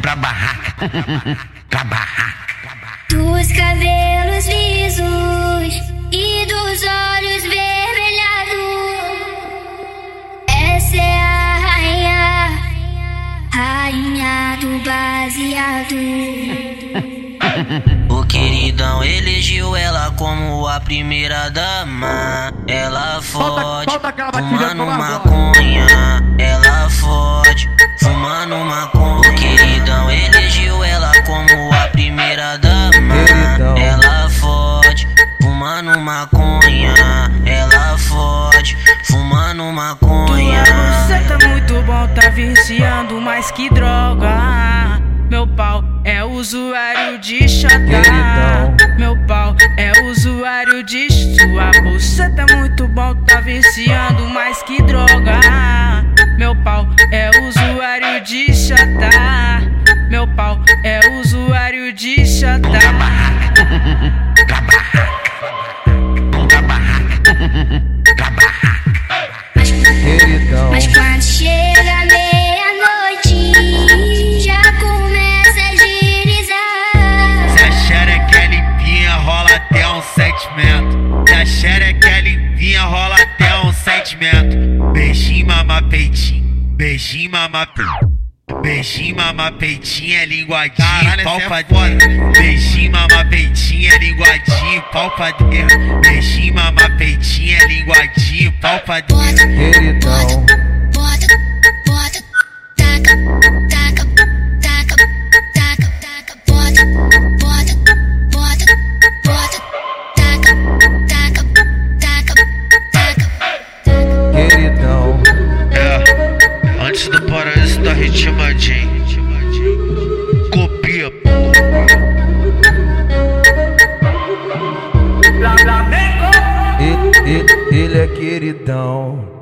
da barraca, da barraca. Dos cabelos lisos e dos olhos vermelhados. Essa é a rainha, rainha do baseado. O queridão elegeu ela como a primeira dama. Ela fode, fumando maconha. Viciando mais que droga. Meu pau é usuário de chata. Meu pau é usuário de sua bolsa tá muito bom, tá viciando mais que droga. Meu pau é usuário de chata. Meu pau é usuário de chata. Sentimento. Se a xereca é limpinha, rola até um sentimento. Beijinho, mama peitinho, beijinho, mama peitinho. Beijinho, mama peitinho, é linguadinho, pau pra dentro. Beijinho, mama peitinho, é linguadinho, pau pra dentro. Beijinho, mama peitinho, é linguadinho, pau pra dentro. queridão, ritmadinho. Copia, pô. ele, ele, ele é queridão.